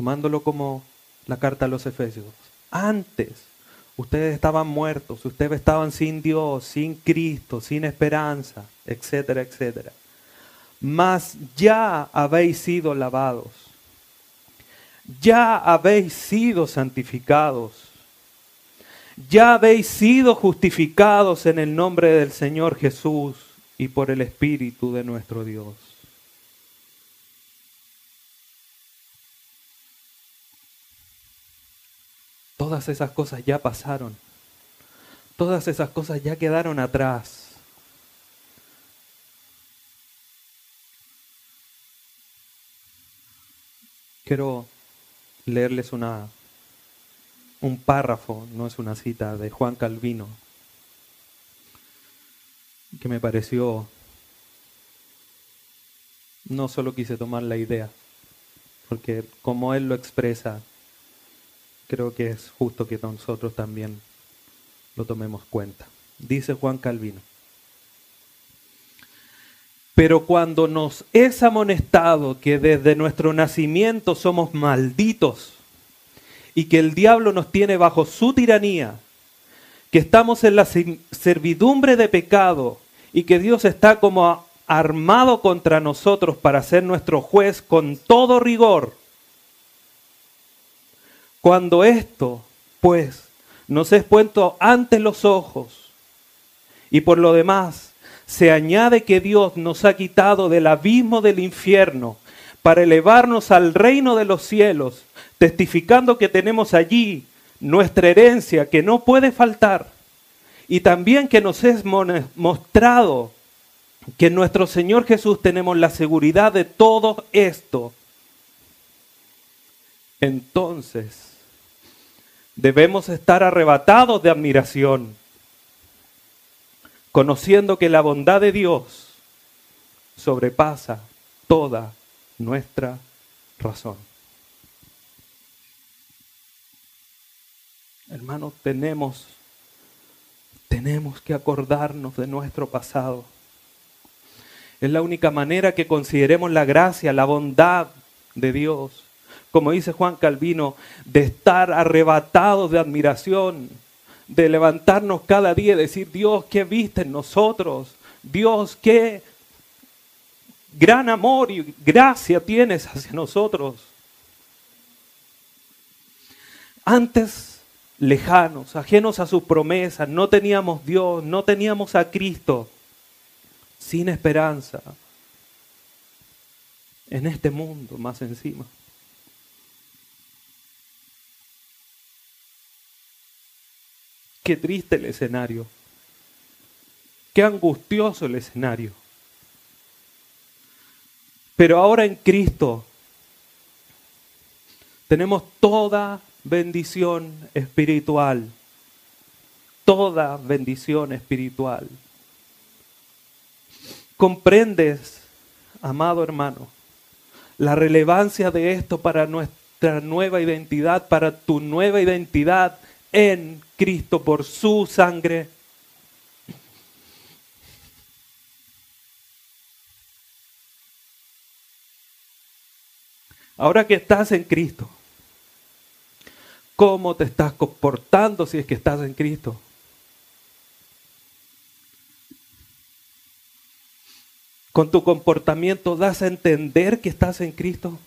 tomándolo como la carta a los Efesios. Antes, ustedes estaban muertos, ustedes estaban sin Dios, sin Cristo, sin esperanza, etcétera, etcétera. mas ya habéis sido lavados, ya habéis sido santificados, ya habéis sido justificados en el nombre del Señor Jesús y por el Espíritu de nuestro Dios. Todas esas cosas ya pasaron. Todas esas cosas ya quedaron atrás. Quiero leerles una, un párrafo, no es una cita, de Juan Calvino, que me pareció, no solo quise tomar la idea, porque como él lo expresa, creo que es justo que nosotros también lo tomemos cuenta. Dice Juan Calvino. Pero cuando nos es amonestado que desde nuestro nacimiento somos malditos y que el diablo nos tiene bajo su tiranía, que estamos en la servidumbre de pecado y que Dios está como armado contra nosotros para ser nuestro juez con todo rigor, cuando esto, pues, nos es puesto ante los ojos y por lo demás se añade que Dios nos ha quitado del abismo del infierno para elevarnos al reino de los cielos, testificando que tenemos allí nuestra herencia que no puede faltar y también que nos es mostrado que en nuestro Señor Jesús tenemos la seguridad de todo esto. Entonces, Debemos estar arrebatados de admiración, conociendo que la bondad de Dios sobrepasa toda nuestra razón. Hermanos, tenemos tenemos que acordarnos de nuestro pasado. Es la única manera que consideremos la gracia, la bondad de Dios como dice Juan Calvino, de estar arrebatados de admiración, de levantarnos cada día y decir, Dios, ¿qué viste en nosotros? Dios, qué gran amor y gracia tienes hacia nosotros. Antes lejanos, ajenos a sus promesas, no teníamos Dios, no teníamos a Cristo, sin esperanza en este mundo más encima. Qué triste el escenario. Qué angustioso el escenario. Pero ahora en Cristo tenemos toda bendición espiritual. Toda bendición espiritual. ¿Comprendes, amado hermano, la relevancia de esto para nuestra nueva identidad, para tu nueva identidad en Cristo por su sangre. Ahora que estás en Cristo, ¿cómo te estás comportando si es que estás en Cristo? Con tu comportamiento das a entender que estás en Cristo.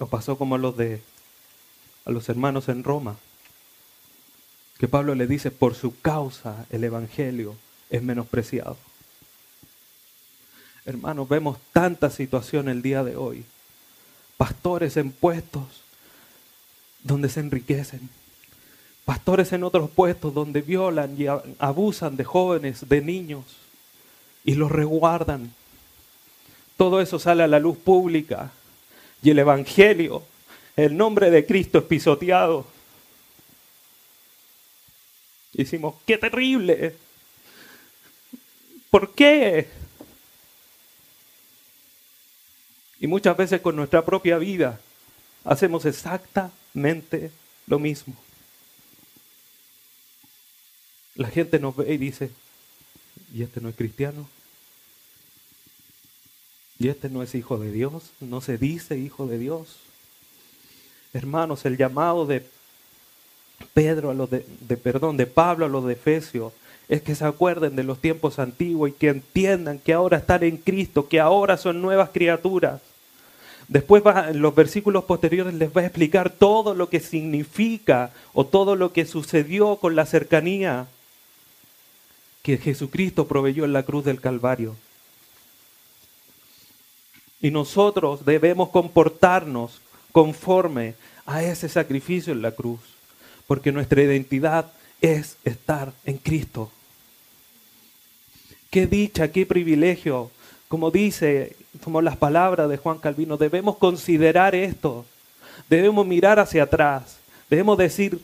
Nos pasó como a los de a los hermanos en Roma, que Pablo le dice, por su causa el Evangelio es menospreciado. Hermanos, vemos tanta situación el día de hoy. Pastores en puestos donde se enriquecen. Pastores en otros puestos donde violan y abusan de jóvenes, de niños y los reguardan. Todo eso sale a la luz pública y el Evangelio, el nombre de Cristo es pisoteado. Y qué terrible. ¿Por qué? Y muchas veces con nuestra propia vida hacemos exactamente lo mismo. La gente nos ve y dice, ¿y este no es cristiano? Y este no es hijo de Dios, no se dice hijo de Dios. Hermanos, el llamado de Pedro a los de, perdón, de Pablo a los de Efesios es que se acuerden de los tiempos antiguos y que entiendan que ahora están en Cristo, que ahora son nuevas criaturas. Después va, en los versículos posteriores les va a explicar todo lo que significa o todo lo que sucedió con la cercanía que Jesucristo proveyó en la cruz del Calvario. Y nosotros debemos comportarnos conforme a ese sacrificio en la cruz, porque nuestra identidad es estar en Cristo. Qué dicha, qué privilegio. Como dice, como las palabras de Juan Calvino, debemos considerar esto. Debemos mirar hacia atrás. Debemos decir,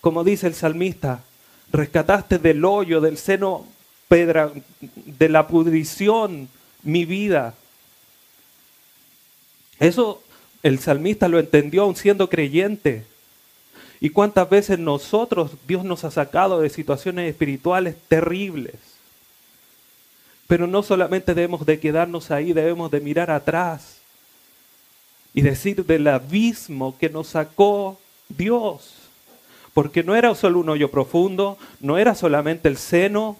como dice el salmista, rescataste del hoyo, del seno pedra, de la pudrición mi vida. Eso el salmista lo entendió aún siendo creyente. ¿Y cuántas veces nosotros, Dios nos ha sacado de situaciones espirituales terribles? Pero no solamente debemos de quedarnos ahí, debemos de mirar atrás y decir del abismo que nos sacó Dios. Porque no era solo un hoyo profundo, no era solamente el seno,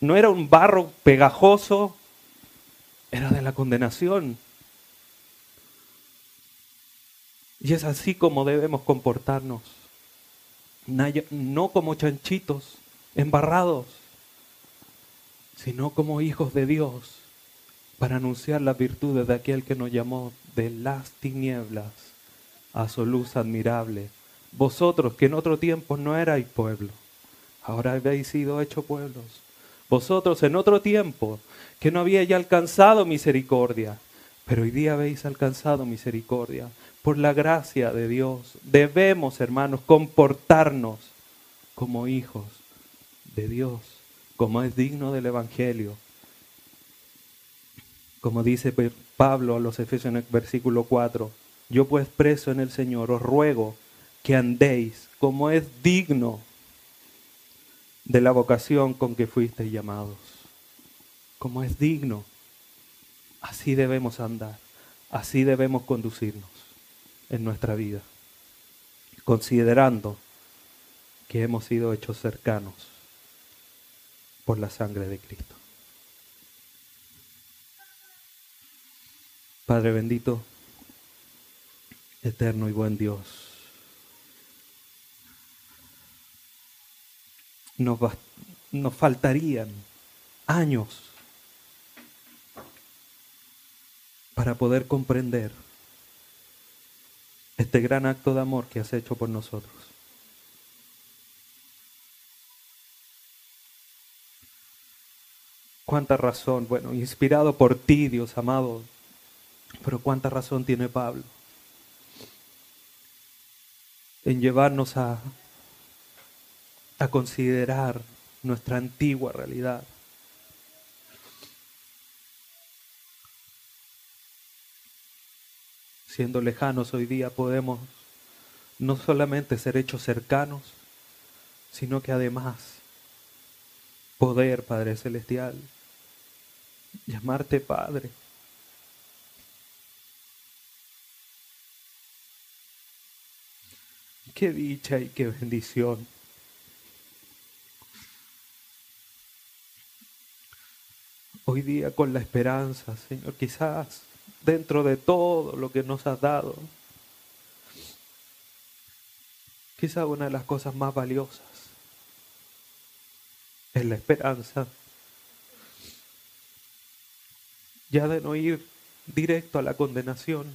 no era un barro pegajoso, era de la condenación. Y es así como debemos comportarnos, no como chanchitos embarrados, sino como hijos de Dios, para anunciar las virtudes de aquel que nos llamó de las tinieblas a su luz admirable. Vosotros que en otro tiempo no erais pueblo, ahora habéis sido hechos pueblos. Vosotros en otro tiempo que no habíais alcanzado misericordia, pero hoy día habéis alcanzado misericordia. Por la gracia de Dios debemos, hermanos, comportarnos como hijos de Dios como es digno del Evangelio. Como dice Pablo a los Efesios en el versículo 4, yo pues preso en el Señor os ruego que andéis como es digno de la vocación con que fuisteis llamados. Como es digno. Así debemos andar, así debemos conducirnos en nuestra vida, considerando que hemos sido hechos cercanos por la sangre de Cristo. Padre bendito, eterno y buen Dios, nos, nos faltarían años para poder comprender este gran acto de amor que has hecho por nosotros. Cuánta razón, bueno, inspirado por ti, Dios amado, pero cuánta razón tiene Pablo en llevarnos a, a considerar nuestra antigua realidad. Siendo lejanos hoy día podemos no solamente ser hechos cercanos, sino que además poder, Padre Celestial, llamarte Padre. Qué dicha y qué bendición. Hoy día con la esperanza, Señor, quizás dentro de todo lo que nos has dado, quizás una de las cosas más valiosas es la esperanza ya de no ir directo a la condenación,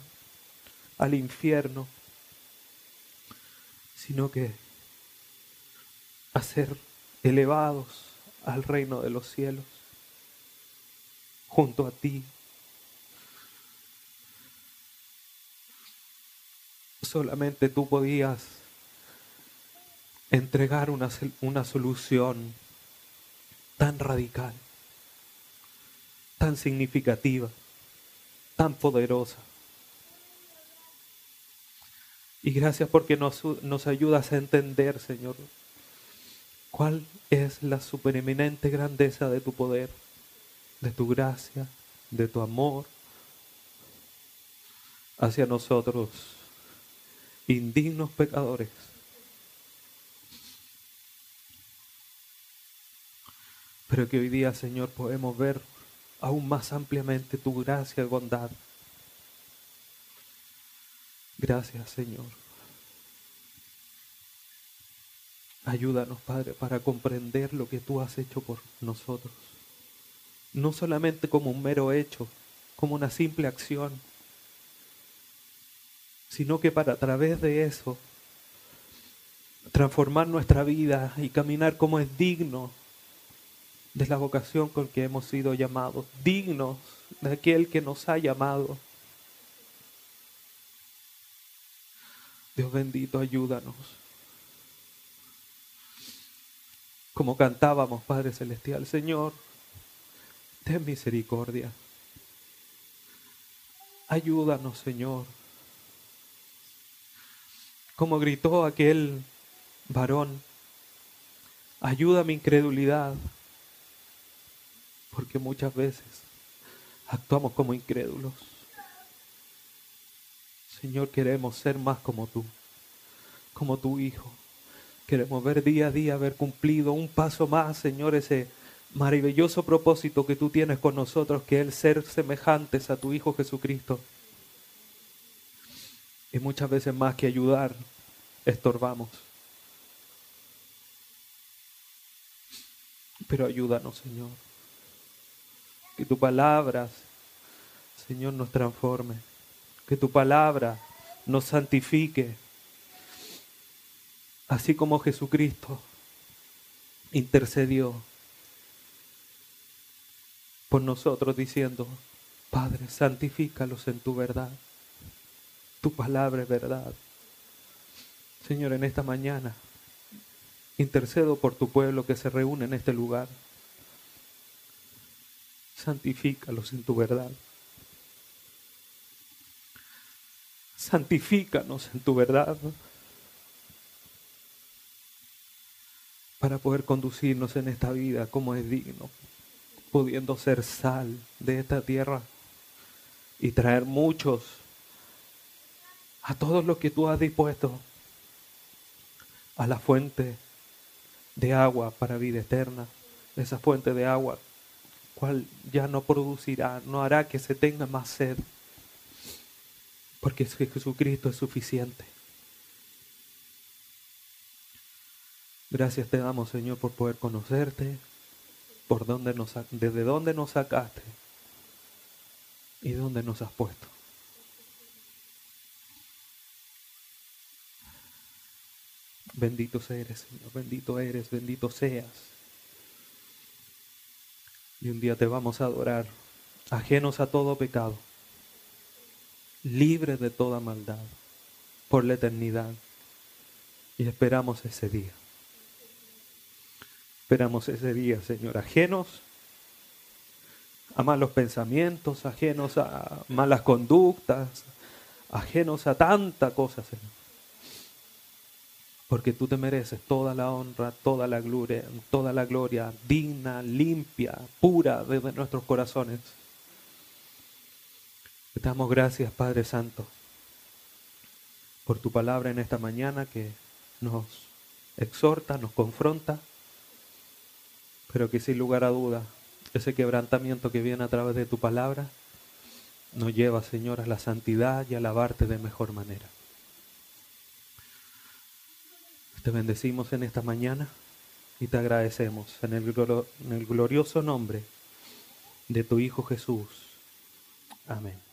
al infierno, sino que a ser elevados al reino de los cielos, junto a ti. Solamente tú podías entregar una, una solución tan radical tan significativa, tan poderosa. Y gracias porque nos, nos ayudas a entender, Señor, cuál es la supereminente grandeza de tu poder, de tu gracia, de tu amor hacia nosotros, indignos pecadores. Pero que hoy día, Señor, podemos ver aún más ampliamente tu gracia y bondad. Gracias, Señor. Ayúdanos, Padre, para comprender lo que tú has hecho por nosotros. No solamente como un mero hecho, como una simple acción, sino que para a través de eso transformar nuestra vida y caminar como es digno de la vocación con que hemos sido llamados, dignos de aquel que nos ha llamado. Dios bendito, ayúdanos. Como cantábamos, Padre Celestial, Señor, ten misericordia. Ayúdanos, Señor. Como gritó aquel varón, ayuda mi incredulidad, porque muchas veces actuamos como incrédulos. Señor, queremos ser más como tú, como tu Hijo. Queremos ver día a día haber cumplido un paso más, Señor, ese maravilloso propósito que tú tienes con nosotros, que es el ser semejantes a tu Hijo Jesucristo. Y muchas veces más que ayudar, estorbamos. Pero ayúdanos, Señor. Que tu palabra, Señor, nos transforme. Que tu palabra nos santifique. Así como Jesucristo intercedió por nosotros diciendo, Padre, santifícalos en tu verdad. Tu palabra es verdad. Señor, en esta mañana intercedo por tu pueblo que se reúne en este lugar. Santifícalos en tu verdad. Santifícanos en tu verdad. Para poder conducirnos en esta vida como es digno, pudiendo ser sal de esta tierra y traer muchos a todos los que tú has dispuesto a la fuente de agua para vida eterna, esa fuente de agua, cual ya no producirá, no hará que se tenga más sed, porque Jesucristo es suficiente. Gracias te damos, Señor, por poder conocerte, por dónde nos, desde dónde nos sacaste y dónde nos has puesto. Bendito eres, Señor, bendito eres, bendito seas. Y un día te vamos a adorar, ajenos a todo pecado, libres de toda maldad, por la eternidad. Y esperamos ese día. Esperamos ese día, Señor, ajenos a malos pensamientos, ajenos a malas conductas, ajenos a tanta cosa, Señor porque tú te mereces toda la honra, toda la gloria, toda la gloria digna, limpia, pura desde nuestros corazones. Te damos gracias, Padre Santo, por tu palabra en esta mañana que nos exhorta, nos confronta, pero que sin lugar a duda, ese quebrantamiento que viene a través de tu palabra nos lleva, Señor, a la santidad y a alabarte de mejor manera. Te bendecimos en esta mañana y te agradecemos en el, glorioso nombre de tu Hijo Jesús. Amén.